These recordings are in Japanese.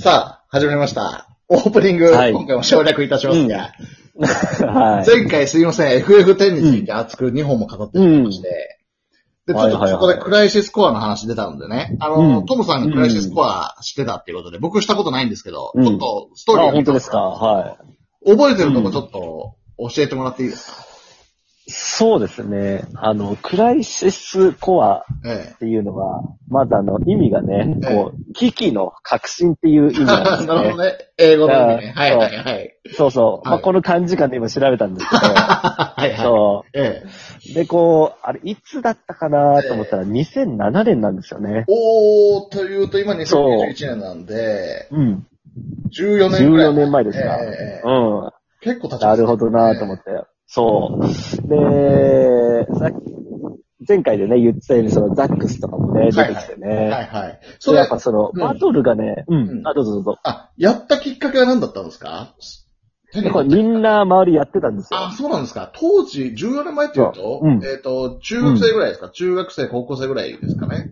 さあ、始まりました。オープニング、はい。今回も省略いたしますが、はい。前回すいません、FF10 について熱く2本も語ってしまいまして、で、ちょっとそこでクライシスコアの話出たんでね、あの、うん。トムさんがクライシスコアしてたっていうことで、僕したことないんですけど、うん。ちょっとストーリーあ、を見て本当ですか？はい。覚えてるとこちょっと教えてもらっていいですか、そうですね。あの、クライシスコアえっていうのは、まずあの、意味がね、ええこう、危機の革新っていう意味なんえ。です なるほね。どね。英語の意味ね。あはいはいはい。そうそう。まあ、はいこの漢字間で今調べたんですけど、はいはい。そええ。う。で、こう、あれ、いつだったかなと思ったら、2007年なんですよね。おー、というと今2021年なんで、うん。14年ぐらい。14年前ですか。ええうん。結構経ちますねなるほどなと思って。そう。で、さっき、前回でね、言ってたように、そのザックスとかもね、出てきてね。はいはい。それそれやっ、ぱその、うんバトルがね、ううんん、あ、どうぞどうぞ。あ、やったきっかけは何だったんですか？これみんな周りやってたんですよ。あ、そうなんですか。当時、14年前って言うと、うんえっ、と、中学生ぐらいですか、中学生、高校生ぐらいですかね？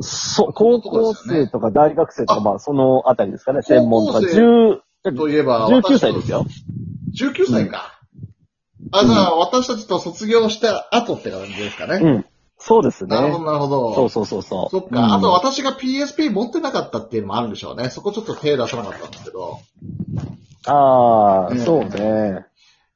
そう、高校生とか大学生とか、あまあ、そのあたりですかね、専門とか。高校生10、といえば、19歳ですよ。19歳か。あ、じゃあ、私たちと卒業した後って感じですかね。うん。そうですね。なるほど、なるほど。そうそうそうそう。そっか。うんあと私が PSP 持ってなかったっていうのもあるんでしょうね。そこちょっと手出さなかったんですけど。ああ、うんそうね。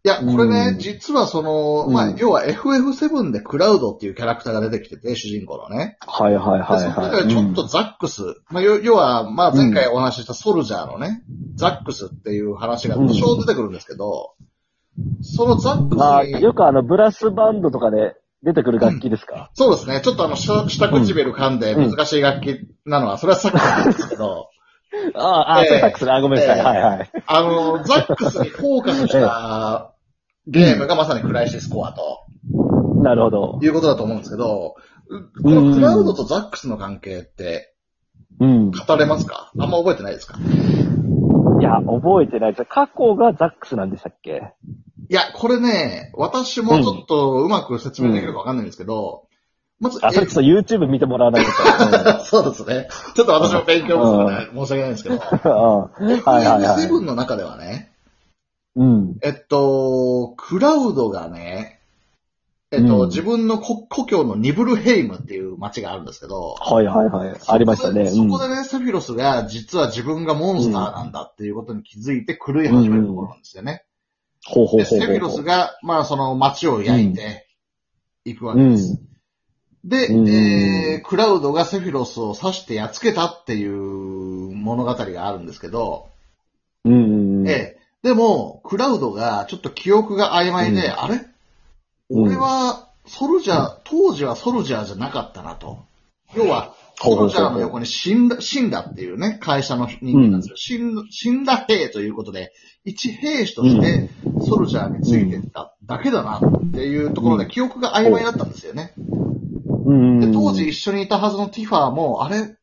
いや、これね、うん実はその、まあ、うん要は FF7 でクラウドっていうキャラクターが出てきてて、主人公のね。はいはいで、はいはい。でちょっとザックス、まあ、要要は、まあ、前回お話ししたソルジャーのね、ザックスっていう話が多少出てくるんですけど、そのザックスうんまあ、に、よくあの、ブラスバンドとかで出てくる楽器ですか、そうですね、ちょっとあの、下下唇噛んで難しい楽器なのは、それはさっきなんですけど、ああ、ええ。そうサックスね。あ、ごめんなさい。ええ。はいはい。あの、ザックスにフォーカスした ゲームがまさにクライシスコアとなるほど。いうことだと思うんですけど、このクラウドとザックスの関係ってうん。語れますか？あんま覚えてないですか？いや、覚えてないです。過去がザックスなんでしたっけ？いや、これね、私もちょっとうまく説明できるかわかんないんですけど、まず、あ、それちょっと YouTube 見てもらわないと。そうですね。ちょっと私も勉強不足で申し訳ないんですけど、うんはいはいはい。FF7 の中ではね、うん。えっと、クラウドがね、えっと、うん自分の故故郷のニブルヘイムっていう街があるんですけど、はいはいはい。ありましたね。そこでね、セフィロスが実は自分がモンスターなんだっていうことに気づいて狂い始めるところなんですよね。ほうほうで、ほう。セフィロスが、まあその街を焼いていくわけです。で、うんえー、クラウドがセフィロスを刺してやっつけたっていう物語があるんですけど、うん。うん。ええ、でも、クラウドがちょっと記憶が曖昧で、うんあれ？うん俺はソルジャー、当時はソルジャーじゃなかったなと。要は、ソほうほうほうルジャーの横に死んだ、死んだっていうね、会社の人間なんですよ。死んだ死んだ兵ということで、一兵士としてソルジャーについてっただけだなっていうところで記憶が曖昧だったんですよね。うん。で、当時一緒にいたはずのティファーも、あれ？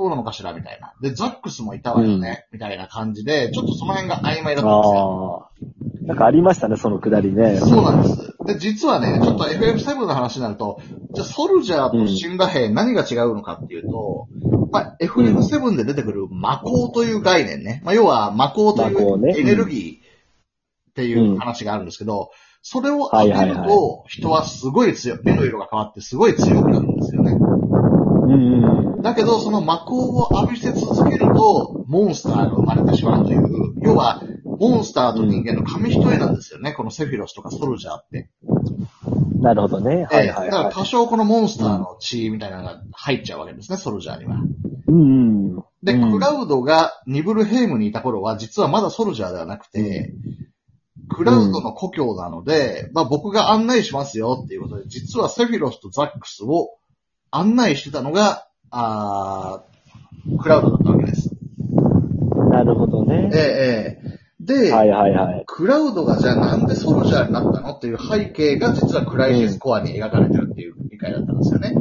そうなのかしら？みたいな。で、ザックスもいたわよね、みたいな感じで、ちょっとその辺が曖昧だったんですよ。なんかありましたね、そのくだりね。そうなんです。で、実はね、ちょっと FF7 の話になると、じゃあソルジャーと死んだ兵何が違うのかっていうと、まあ、FF7 で出てくる魔法という概念ね。まあ、要は魔法というエネルギーっていう話があるんですけど、それを当てると、人はすごい強い、目の色が変わってすごい強くなるんですよね。うんうん。だけど、その魔法を浴びせ続けると、モンスターが生まれてしまうという、要は、モンスターと人間の紙一重なんですよね、このセフィロスとかソルジャーって。なるほどね。はいはいはい。だから多少このモンスターの血みたいなのが入っちゃうわけですね、ソルジャーには。うんうん。で、うんクラウドがニブルヘイムにいた頃は、実はまだソルジャーではなくて、クラウドの故郷なので、まあ僕が案内しますよっていうことで、実はセフィロスとザックスを案内してたのが、あークラウドだったわけです。なるほどねえ。えええで、はいはいはい。クラウドがじゃあなんでソルジャーになったのっていう背景が実はクライシスコアに描かれてるっていう理解だったんですよね。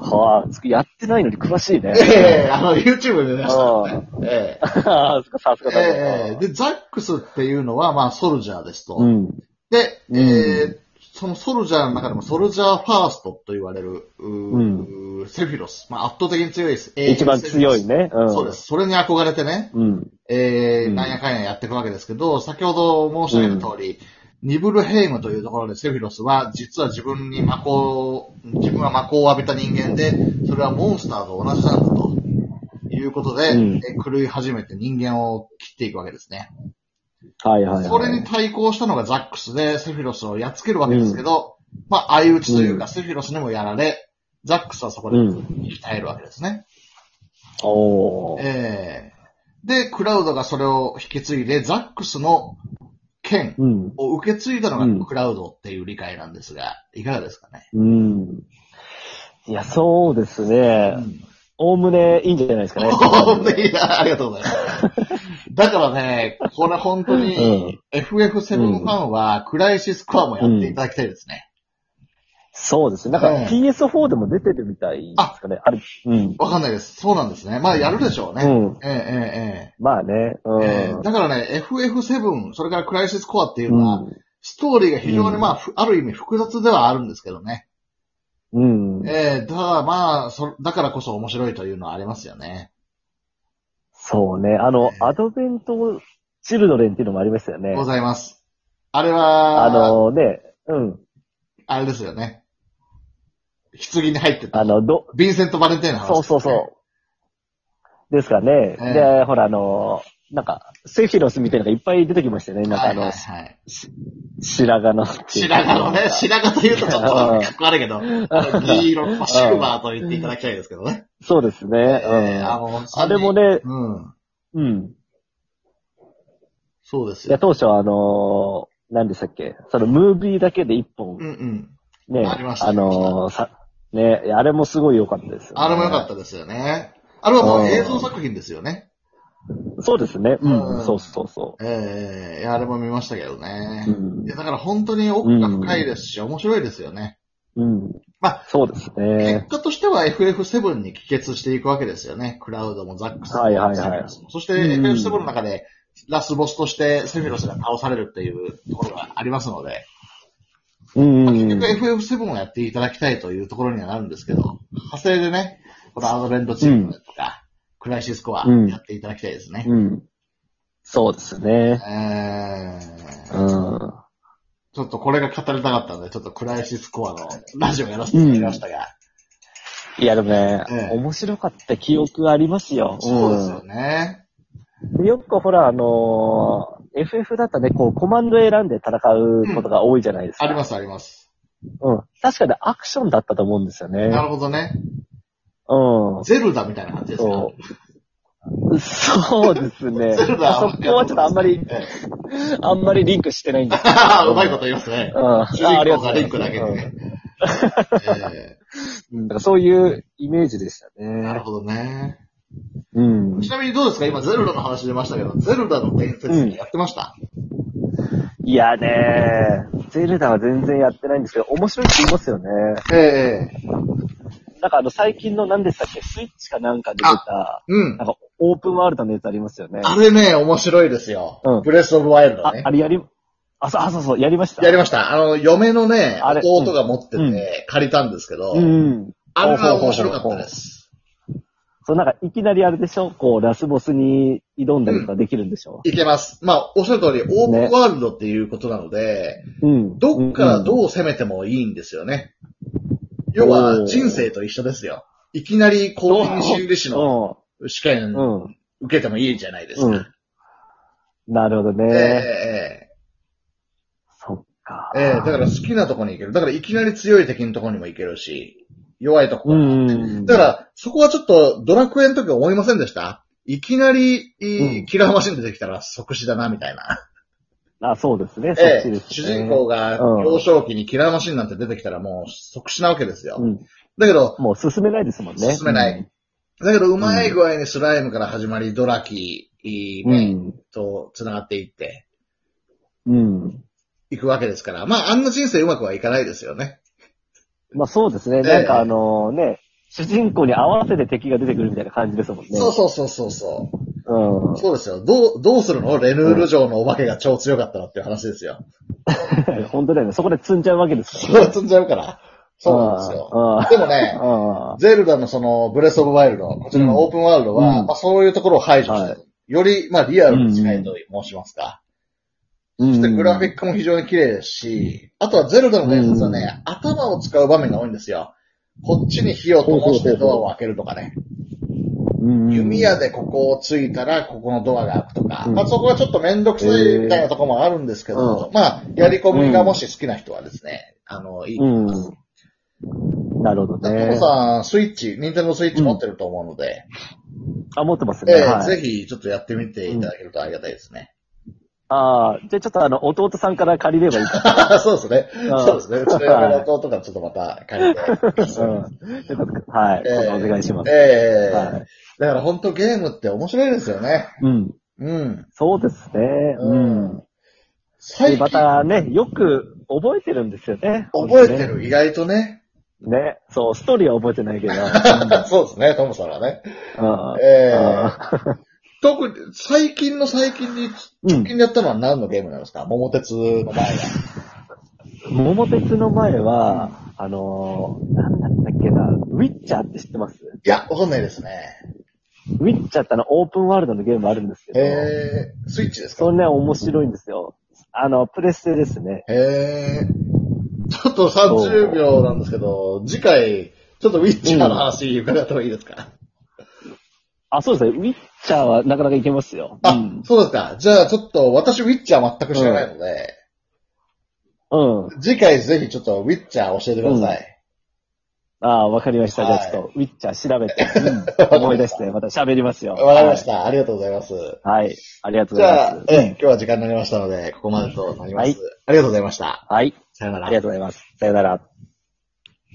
はあ、やってないのに詳しいね。ええあの、YouTube で出したのね。ええああ、さすがだね。ええで、ザックスっていうのは、まあ、ソルジャーですと。うん。で、えーそのソルジャーの中でもソルジャーファーストと言われる、うセフィロス。まあ圧倒的に強いです。一番強いね。うん。そうです。それに憧れてね、うん。えー、うんなんやかんややっていくわけですけど、先ほど申し上げた通り、ニブルヘイムというところでセフィロスは、実は自分に魔法、自分は魔法を浴びた人間で、それはモンスターと同じなんだと。いうことで、狂い始めて人間を切っていくわけですね。はいはいはい。それに対抗したのがザックスで、セフィロスをやっつけるわけですけど、まあ、相打ちというか、うんセフィロスにもやられ、ザックスはそこでうん。鍛えるわけですね。おー。えーで、クラウドがそれを引き継いで、ザックスの剣うん。を受け継いだのうんがクラウドっていう理解なんですが、いかがですかね？うん。いや、そうですねう。んおおむねいいんじゃないですかね。本当にいやありがとうございます。だからね、これ本当に、FF7 ファンは、クライシスコアもやっていただきたいですね。そうですね。なんかええ PS4 でも出てるみたいですかね。あれ、うん。わかんないです。そうなんですね。まあ、やるでしょうね。うん。えええええまあね。うえええん。だからね、FF7、それからクライシスコアっていうのは、うんストーリーが非常にまあ、ふある意味複雑ではあるんですけどね。うん。ええただまあ、そ、だからこそ面白いというのはありますよね。そうね。あのえ、えアドベントチルドレンっていうのもありましたよねご。ざいます。あれは、あのね、うん。あれですよね。棺に入ってた。あの、ど、ヴィンセント・バレンテインの話、そうそうそう。ですかね。ええで、ほら、あの、なんか、セフィロスみたいなのがいっぱい出てきましたよね。なんかあの、はいはいはい。白髪のっていうか。白髪のね、白髪というとちょっとかっこ悪いけど、銀色、まあシルバーと言っていただきたいですけどね。そうですね。ええあうん。の、あれもね、うん。うん。そうですいや、よ。当初はあのー、何でしたっけ？そのムービーだけで一本うんうん。ね、ありましたあのー、さ、ね、あれもすごい良かったですよ、ね。あれも良かったですよね。あれはもう映像作品ですよね。そうですね。うん、うんそうそうそええいやあれも見ましたけどね。う。うんいや、だから本当に奥が深いですし、面白いですよね。うん。まあそうです結ね。果としては FF7 に帰結していくわけですよね。クラウドもザックスも。はいはいはいそしてうん FF7 の中でラスボスとしてセフィロスが倒されるっていうところがありますので、うん。結局 FF7 をやっていただきたいというところにはなるんですけど、派生でね、このアドベントチームとか、クライシスコアうんやっていただきたいですね。うん。そうですね。えーうん。ちょっとこれが語りたかったので、ちょっとクライシスコアのラジオやらせていただきましたが、いや、でもね、ええ面白かった記憶ありますよ。そうですよね。うん。でよくほら、あのー FF だったらね、こう、コマンド選んで戦うことが多いじゃないですか。ありますあります。うん。確かにアクションだったと思うんですよね。なるほどね。うん。ゼルダみたいな感じですか？そう。そうですね。そこはちょっとあんまり、ええあんまりリンクしてないんですけど。うまいこと言いますね。うん。主人公がリンクだけでうんね。そういうイメージでしたえなるね。ほどね。うん。ちなみにどうですか？今、ゼルダの話出ましたけど、ゼルダの伝説やってました、いやねゼルダは全然やってないんですけど、面白いって言いますよね。ええなんかあの最近の何でしたっけ？スイッチかなんかで出た、うんなん。かオープンワールドのやつありますよね。あれね、面白いですよ。うんブレスオブワイルドね、。ああれやり、あ、そう、あ、そうそう、やりました。やりました。あの、嫁のね、あれ弟が持ってて、うん借りたんですけど、うん。あれは面白かったです。そう、なんか、いきなりあれでしょ？こう、ラスボスに挑んだりとかできるんでしょ？いけます。まあ、おっしゃる通り、オープンワールドっていうことなので、うん。どっからうどう攻めてもいいんですよね。要は、人生と一緒ですよ。いきなり公認心理師のん試験うん。うん。受けてもいいじゃないですか。うん。なるほどええね。えそっか。えええだから好きなとこに行ける。だからいきなり強い敵のとこにも行けるし、弱いとこ。だから、そこはちょっとドラクエの時思いませんでした？いきなり、うんキラーマシン出てきたら即死だな、みたいな。あ、そうですね。そっええちです、ね。主人公がうん幼少期にキラーマシンなんて出てきたらもう即死なわけですよ。うん。だけど、もう進めないですもんね。進めないだけど、うまい具合にスライムから始まり、ドラキー、うね、ん。と繋がっていって、うん。いくわけですから。まあ、あんな人生うまくはいかないですよね。まあそうですね。ええなんかあのね、主人公に合わせて敵が出てくるみたいな感じですもんね。そうそうそうそうそう。うん。そうですよ。どう、どうするの？レヌール城のお化けが超強かったらっていう話ですよ。本当だよね。そこで積んじゃうわけですそれは積んじゃうから。そうなんですよ。よでもね、うん。ゼルダのその、ブレスオブワイルド、こちらのオープンワールドは、うんまあそういうところを排除して、はより、まあリアルに近いと申しますか。うん。そしてグラフィックも非常に綺麗ですし、あとはゼルダの伝説はね、頭を使う場面が多いんですよ。こっちに火を灯してドアを開けるとかね。うん、弓矢でここをついたら、ここのドアが開くとか。うんまあそこはちょっとめんどくさいみたいなところもあるんですけど、まあ、やり込みがもし好きな人はですね、あの、いい。うん。なるほどね。さん、スイッチ、ニンテンドースイッチ持ってると思うので、あ、持ってますね。ええはい、ぜひちょっとやってみていただけるとありがたいですね。ああ、じゃあちょっとあの、弟さんから借りればいいか。そうですね。うんそうですね。うちの嫁の弟がちょっとまた借りて。うん。はい。えお願いします。ええはい。だから本当ゲームって面白いですよね。うん。うん。そうですね。うん。で、最近またね、よく覚えてるんですよね。覚えてる、意外とね。ね。そう、ストーリーは覚えてないけど。そうですね、トムさんはね。特に、最近の最近に、直近でやったのは何のゲームなんですか？桃鉄の前が。桃鉄の前は、あのー、なんだったっけな、ウィッチャーって知ってます？いや、わかんないですね。ウィッチャーってあの、オープンワールドのゲームあるんですけど、ええスイッチですか？それね、面白いんですよ。あの、プレステですね。へえ。ちょっと30秒なんですけど、次回、ちょっとウィッチャーの話伺ってもいいですか、あ、そうですね。ウィッチャーはなかなかいけますよ。あ、うん。そうですか。じゃあちょっと、私ウィッチャー全く知らないので、うん。次回ぜひちょっとウィッチャー教えてください。ああ、わかりました。じゃあはいちょっと、ウィッチャー調べて、うん思い出して、また喋りますよ。わ、かりました、ありがとうございます。はい。はい。ありがとうじゃあございま、す。ええ、今日は時間になりましたので、ここまでとなります。はいありがとうございました。はい。さよなら。ありがとうございます。さよなら。